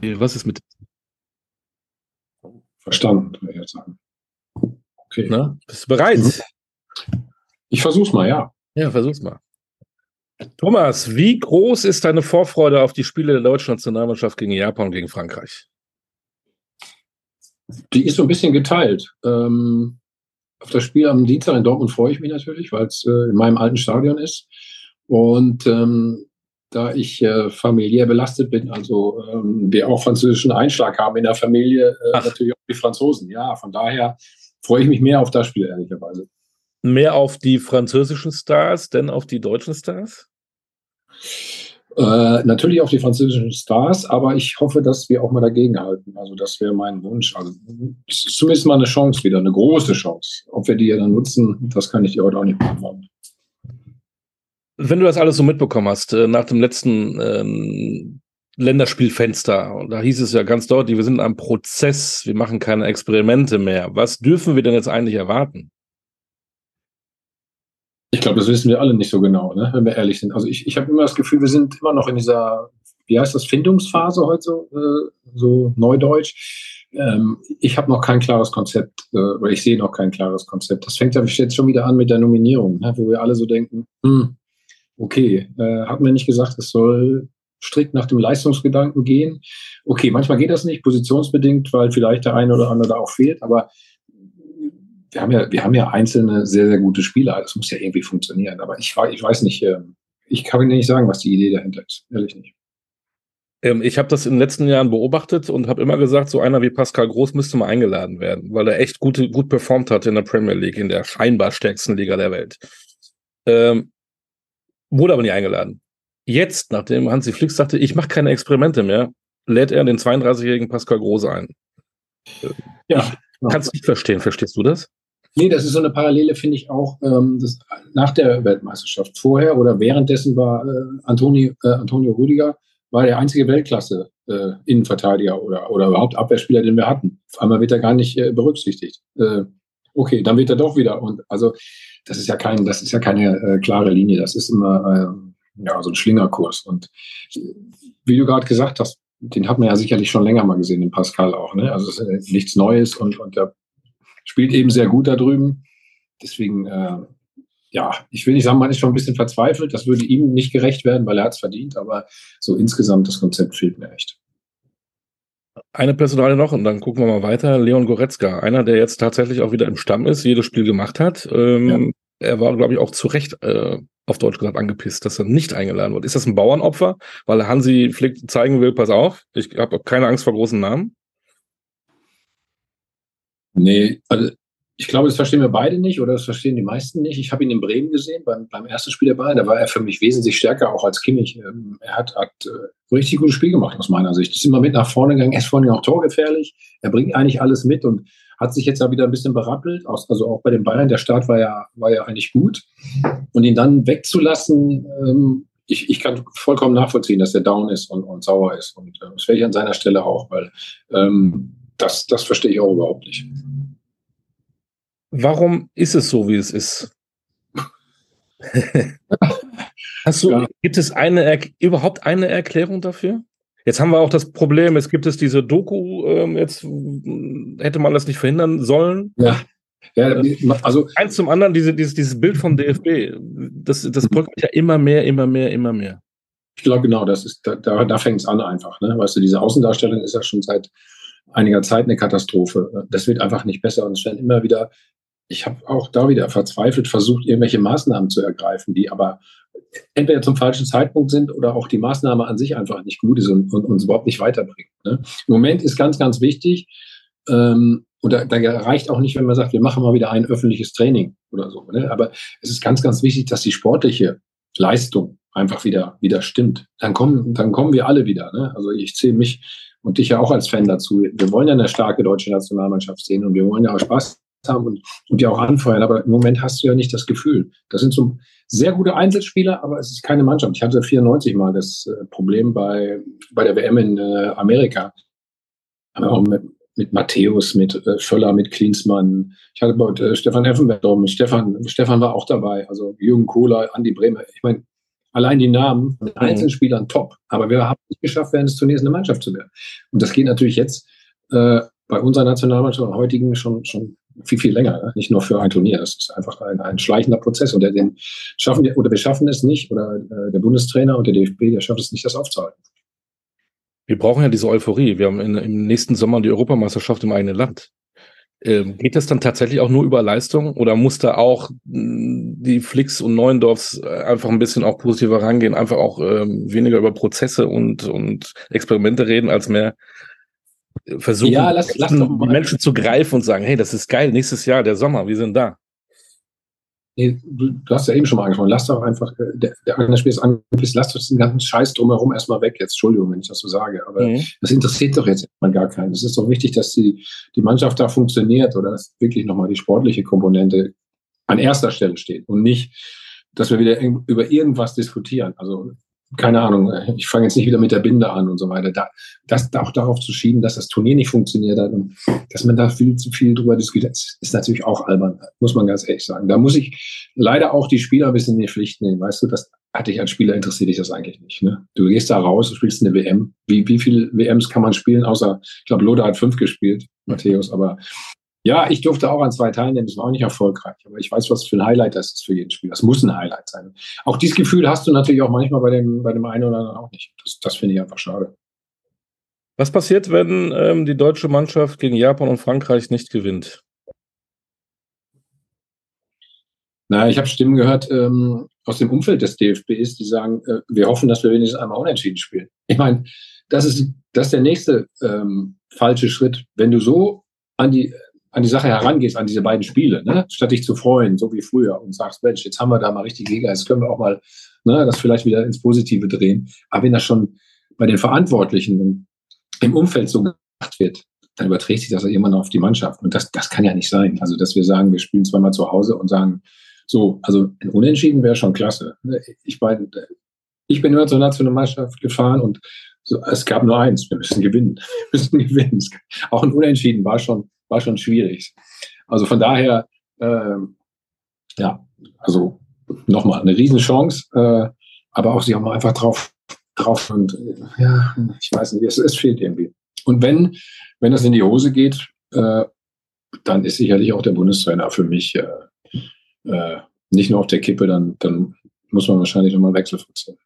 Was ist mit. Verstanden, würde ich jetzt sagen. Okay. Na, bist du bereit? Mhm. Ich versuch's mal, ja. Ja, versuch's mal. Thomas, wie groß ist deine Vorfreude auf die Spiele der deutschen Nationalmannschaft gegen Japan und gegen Frankreich? Die ist so ein bisschen geteilt. Ähm, auf das Spiel am Dienstag in Dortmund freue ich mich natürlich, weil es äh, in meinem alten Stadion ist. Und ähm, da ich äh, familiär belastet bin, also ähm, wir auch französischen Einschlag haben in der Familie, äh, natürlich auch die Franzosen. Ja, von daher freue ich mich mehr auf das Spiel, ehrlicherweise. Mehr auf die französischen Stars, denn auf die deutschen Stars? Äh, natürlich auf die französischen Stars, aber ich hoffe, dass wir auch mal dagegenhalten. Also das wäre mein Wunsch. Also zumindest mal eine Chance wieder, eine große Chance. Ob wir die ja dann nutzen, das kann ich dir heute auch nicht beantworten. Wenn du das alles so mitbekommen hast, äh, nach dem letzten ähm, Länderspielfenster, da hieß es ja ganz deutlich, wir sind in einem Prozess, wir machen keine Experimente mehr. Was dürfen wir denn jetzt eigentlich erwarten? Ich glaube, das wissen wir alle nicht so genau, ne? wenn wir ehrlich sind. Also ich, ich habe immer das Gefühl, wir sind immer noch in dieser, wie heißt das, Findungsphase heute so, äh, so neudeutsch. Ähm, ich habe noch kein klares Konzept, äh, oder ich sehe noch kein klares Konzept. Das fängt ja jetzt schon wieder an mit der Nominierung, ne? wo wir alle so denken, hm, okay, äh, hat mir nicht gesagt, es soll strikt nach dem Leistungsgedanken gehen. Okay, manchmal geht das nicht, positionsbedingt, weil vielleicht der eine oder andere da auch fehlt, aber wir haben ja, wir haben ja einzelne sehr, sehr gute Spieler. Das muss ja irgendwie funktionieren. Aber ich, ich weiß nicht, ähm, ich kann Ihnen nicht sagen, was die Idee dahinter ist. Ehrlich nicht. Ähm, ich habe das in den letzten Jahren beobachtet und habe immer gesagt, so einer wie Pascal Groß müsste mal eingeladen werden, weil er echt gute, gut performt hat in der Premier League, in der scheinbar stärksten Liga der Welt. Ähm, wurde aber nie eingeladen. Jetzt, nachdem Hansi Flick sagte, ich mache keine Experimente mehr, lädt er den 32-jährigen Pascal Groß ein. Ja. Kannst du nicht verstehen, verstehst du das? Nee, das ist so eine Parallele, finde ich auch, ähm, das, nach der Weltmeisterschaft. Vorher oder währenddessen war äh, Antoni, äh, Antonio Rüdiger war der einzige Weltklasse äh, Innenverteidiger oder, oder überhaupt Abwehrspieler, den wir hatten. Auf einmal wird er gar nicht äh, berücksichtigt. Äh, okay, dann wird er doch wieder. Und also das ist ja kein, das ist ja keine äh, klare Linie. Das ist immer äh, ja so ein Schlingerkurs. Und wie du gerade gesagt hast, den hat man ja sicherlich schon länger mal gesehen, den Pascal auch. Ne? Also es ist nichts Neues und, und der spielt eben sehr gut da drüben. Deswegen, äh, ja, ich will nicht sagen, man ist schon ein bisschen verzweifelt. Das würde ihm nicht gerecht werden, weil er hat es verdient. Aber so insgesamt das Konzept fehlt mir echt. Eine Personale noch und dann gucken wir mal weiter. Leon Goretzka, einer, der jetzt tatsächlich auch wieder im Stamm ist, jedes Spiel gemacht hat. Ähm, ja. Er war, glaube ich, auch zu Recht äh, auf Deutsch gesagt angepisst, dass er nicht eingeladen wird. Ist das ein Bauernopfer, weil Hansi Flick zeigen will, pass auf, ich habe keine Angst vor großen Namen? Nee, also ich glaube, das verstehen wir beide nicht oder das verstehen die meisten nicht. Ich habe ihn in Bremen gesehen beim, beim ersten Spiel der Bayern. Da war er für mich wesentlich stärker auch als Kimmich. Ähm, er hat, hat äh, richtig gutes Spiel gemacht aus meiner Sicht. Ist immer mit nach vorne gegangen, er ist vorne auch torgefährlich. Er bringt eigentlich alles mit und hat sich jetzt ja wieder ein bisschen berappelt. Also auch bei den Bayern. Der Start war ja, war ja eigentlich gut. Und ihn dann wegzulassen, ähm, ich, ich kann vollkommen nachvollziehen, dass er down ist und, und sauer ist. Und äh, das wäre ich an seiner Stelle auch, weil ähm, das, das verstehe ich auch überhaupt nicht. Warum ist es so, wie es ist? Hast du, ja. gibt es eine, überhaupt eine Erklärung dafür? Jetzt haben wir auch das Problem, es gibt es diese Doku, ähm, jetzt hätte man das nicht verhindern sollen. Ja. Ja, also eins zum anderen, diese, dieses, dieses Bild vom DFB, das, das bröckelt ja immer mehr, immer mehr, immer mehr. Ich glaube genau, das ist, da, da, da fängt es an einfach. Ne? Weißt du, diese Außendarstellung ist ja schon seit einiger Zeit eine Katastrophe. Das wird einfach nicht besser und es werden immer wieder ich habe auch da wieder verzweifelt versucht, irgendwelche Maßnahmen zu ergreifen, die aber entweder zum falschen Zeitpunkt sind oder auch die Maßnahme an sich einfach nicht gut ist und, und uns überhaupt nicht weiterbringt. Ne? Im Moment ist ganz, ganz wichtig, ähm, und da, da reicht auch nicht, wenn man sagt, wir machen mal wieder ein öffentliches Training oder so. Ne? Aber es ist ganz, ganz wichtig, dass die sportliche Leistung einfach wieder, wieder stimmt. Dann kommen, dann kommen wir alle wieder. Ne? Also ich zähle mich und dich ja auch als Fan dazu. Wir wollen ja eine starke deutsche Nationalmannschaft sehen und wir wollen ja auch Spaß haben und, und die auch anfeuern. Aber im Moment hast du ja nicht das Gefühl. Das sind so sehr gute Einzelspieler, aber es ist keine Mannschaft. Ich hatte 94 mal das äh, Problem bei, bei der WM in äh, Amerika. Auch mit, mit Matthäus, mit äh, Völler, mit Klinsmann. Ich hatte bei Stefan Effenberg, Stefan, Stefan war auch dabei. Also Jürgen Kohler, Andi Bremer. Ich meine, allein die Namen mit mhm. einzelnen Spielern top. Aber wir haben nicht geschafft, während des Turniers eine Mannschaft zu werden. Und das geht natürlich jetzt äh, bei unserer Nationalmannschaft und heutigen schon, schon viel, viel länger. Ne? Nicht nur für ein Turnier. Das ist einfach ein, ein schleichender Prozess. Und den schaffen wir, oder wir schaffen es nicht, oder äh, der Bundestrainer und der DFB, der schafft es nicht, das aufzuhalten. Wir brauchen ja diese Euphorie. Wir haben in, im nächsten Sommer die Europameisterschaft im eigenen Land. Ähm, geht das dann tatsächlich auch nur über Leistung oder muss da auch mh, die Flix und Neuendorfs äh, einfach ein bisschen auch positiver rangehen, einfach auch ähm, weniger über Prozesse und, und Experimente reden, als mehr versuchen, ja, lass, lass die Menschen zu greifen und sagen, hey, das ist geil, nächstes Jahr, der Sommer, wir sind da. Nee, du, du, hast ja eben schon mal angesprochen, lass doch einfach, äh, der, der ist angepisst, lass doch den ganzen Scheiß drumherum erstmal weg jetzt. Entschuldigung, wenn ich das so sage, aber mhm. das interessiert doch jetzt mal gar keinen. Es ist doch wichtig, dass die, die Mannschaft da funktioniert oder dass wirklich nochmal die sportliche Komponente an erster Stelle steht und nicht, dass wir wieder über irgendwas diskutieren. Also keine Ahnung, ich fange jetzt nicht wieder mit der Binde an und so weiter. Da, das auch darauf zu schieben, dass das Turnier nicht funktioniert hat und dass man da viel zu viel drüber diskutiert, ist natürlich auch albern, muss man ganz ehrlich sagen. Da muss ich leider auch die Spieler ein bisschen in die Pflicht nehmen. Weißt du, das hatte ich als Spieler interessiert dich das eigentlich nicht. Ne? Du gehst da raus, du spielst eine WM. Wie, wie viele WMs kann man spielen, außer, ich glaube, Loda hat fünf gespielt, Matthäus, aber ja, ich durfte auch an zwei teilnehmen, das war auch nicht erfolgreich. Aber ich weiß, was für ein Highlight das ist für jeden Spieler. Das muss ein Highlight sein. Auch dieses Gefühl hast du natürlich auch manchmal bei dem, bei dem einen oder anderen auch nicht. Das, das finde ich einfach schade. Was passiert, wenn ähm, die deutsche Mannschaft gegen Japan und Frankreich nicht gewinnt? Na, ich habe Stimmen gehört ähm, aus dem Umfeld des DFBs, die sagen, äh, wir hoffen, dass wir wenigstens einmal unentschieden spielen. Ich meine, das ist, das ist der nächste ähm, falsche Schritt. Wenn du so an die an die Sache herangehst, an diese beiden Spiele, ne? statt dich zu freuen, so wie früher, und sagst, Mensch, jetzt haben wir da mal richtig Liga, jetzt können wir auch mal ne, das vielleicht wieder ins Positive drehen. Aber wenn das schon bei den Verantwortlichen im Umfeld so gemacht wird, dann überträgt sich das ja immer noch auf die Mannschaft. Und das, das kann ja nicht sein. Also, dass wir sagen, wir spielen zweimal zu Hause und sagen, so, also ein Unentschieden wäre schon klasse. Ich meine, ich bin immer zur Nationalmannschaft gefahren und so, es gab nur eins, wir müssen gewinnen. Wir müssen gewinnen. Auch ein Unentschieden war schon, war schon schwierig. Also von daher, ähm, ja, also nochmal eine Riesenchance, äh, aber auch sie haben einfach drauf, drauf und äh, ja, ich weiß nicht, es, es fehlt irgendwie. Und wenn, wenn das in die Hose geht, äh, dann ist sicherlich auch der Bundestrainer für mich äh, äh, nicht nur auf der Kippe, dann, dann muss man wahrscheinlich nochmal Wechsel vorziehen.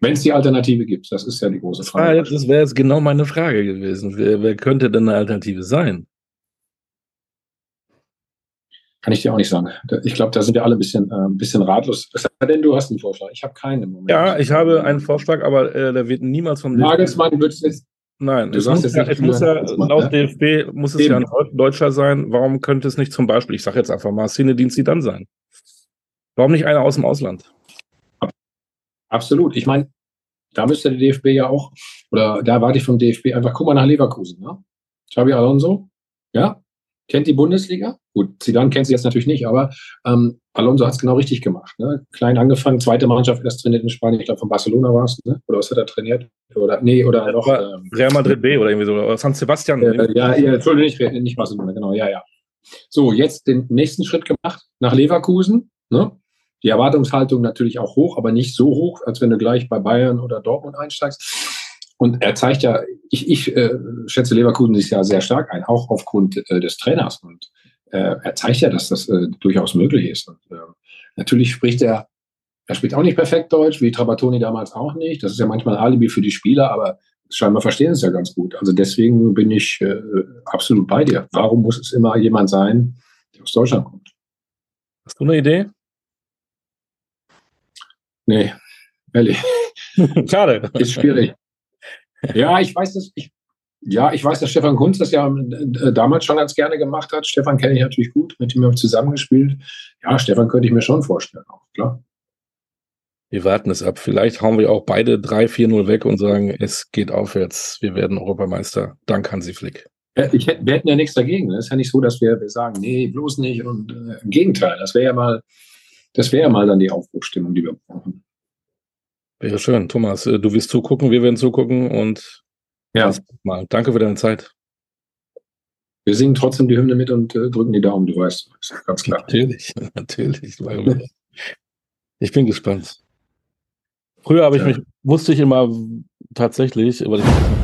Wenn es die Alternative gibt, das ist ja die große Frage. Ah, das wäre jetzt genau meine Frage gewesen. Wer, wer könnte denn eine Alternative sein? Kann ich dir auch nicht sagen. Ich glaube, da sind wir alle ein bisschen, äh, ein bisschen ratlos. Es sei denn, du hast einen Vorschlag. Ich habe keinen im Moment. Ja, ich habe einen Vorschlag, aber äh, der wird niemals von Nagelsmann wird jetzt. Nein, du es muss, ja, es muss ja, laut ne? DFB muss es Eben. ja ein Deutscher sein. Warum könnte es nicht zum Beispiel, ich sage jetzt einfach mal, Szene-Dienst dann sein? Warum nicht einer aus dem Ausland? Absolut. Ich meine, da müsste der DFB ja auch, oder da warte ich vom DFB einfach, guck mal nach Leverkusen. Ne? Xabi Alonso, ja, kennt die Bundesliga. Gut, Zidane kennt sie jetzt natürlich nicht, aber ähm, Alonso hat es genau richtig gemacht. Ne? Klein angefangen, zweite Mannschaft erst trainiert in Spanien, ich glaube von Barcelona war es, ne? oder was hat er trainiert? Oder nee, oder noch ähm, Real Madrid B oder irgendwie so, oder San Sebastian. Äh, ja, ja, Entschuldigung, nicht, nicht Barcelona, genau, ja, ja. So, jetzt den nächsten Schritt gemacht nach Leverkusen. Ne? Die Erwartungshaltung natürlich auch hoch, aber nicht so hoch, als wenn du gleich bei Bayern oder Dortmund einsteigst. Und er zeigt ja, ich, ich äh, schätze Leverkusen ist ja sehr stark ein, auch aufgrund äh, des Trainers. Und äh, er zeigt ja, dass das äh, durchaus möglich ist. Und äh, natürlich spricht er, er spricht auch nicht perfekt Deutsch, wie Trabatoni damals auch nicht. Das ist ja manchmal ein Alibi für die Spieler, aber scheinbar verstehen es ja ganz gut. Also deswegen bin ich äh, absolut bei dir. Warum muss es immer jemand sein, der aus Deutschland kommt? Hast du eine Idee? Nee, ehrlich. Schade. Ist schwierig. Ja, ich weiß das. Ich, ja, ich weiß, dass Stefan Kunz das ja äh, damals schon ganz gerne gemacht hat. Stefan kenne ich natürlich gut, mit dem habe ich zusammengespielt. Ja, Stefan könnte ich mir schon vorstellen, auch klar. Wir warten es ab. Vielleicht hauen wir auch beide 3-4-0 weg und sagen, es geht aufwärts. Wir werden Europameister. Dank Hansi Flick. Ich hätte, wir hätten ja nichts dagegen. Es ist ja nicht so, dass wir, wir sagen, nee, bloß nicht. Und äh, im Gegenteil, das wäre ja mal, das wäre ja mal dann die Aufbruchstimmung, die wir brauchen. Wäre schön. Thomas, äh, du wirst zugucken, wir werden zugucken und ja. mal. Danke für deine Zeit. Wir singen trotzdem die Hymne mit und äh, drücken die Daumen, du weißt. Ganz klar. Natürlich, natürlich. Ich bin gespannt. Früher habe ich mich, wusste ich immer tatsächlich, weil ich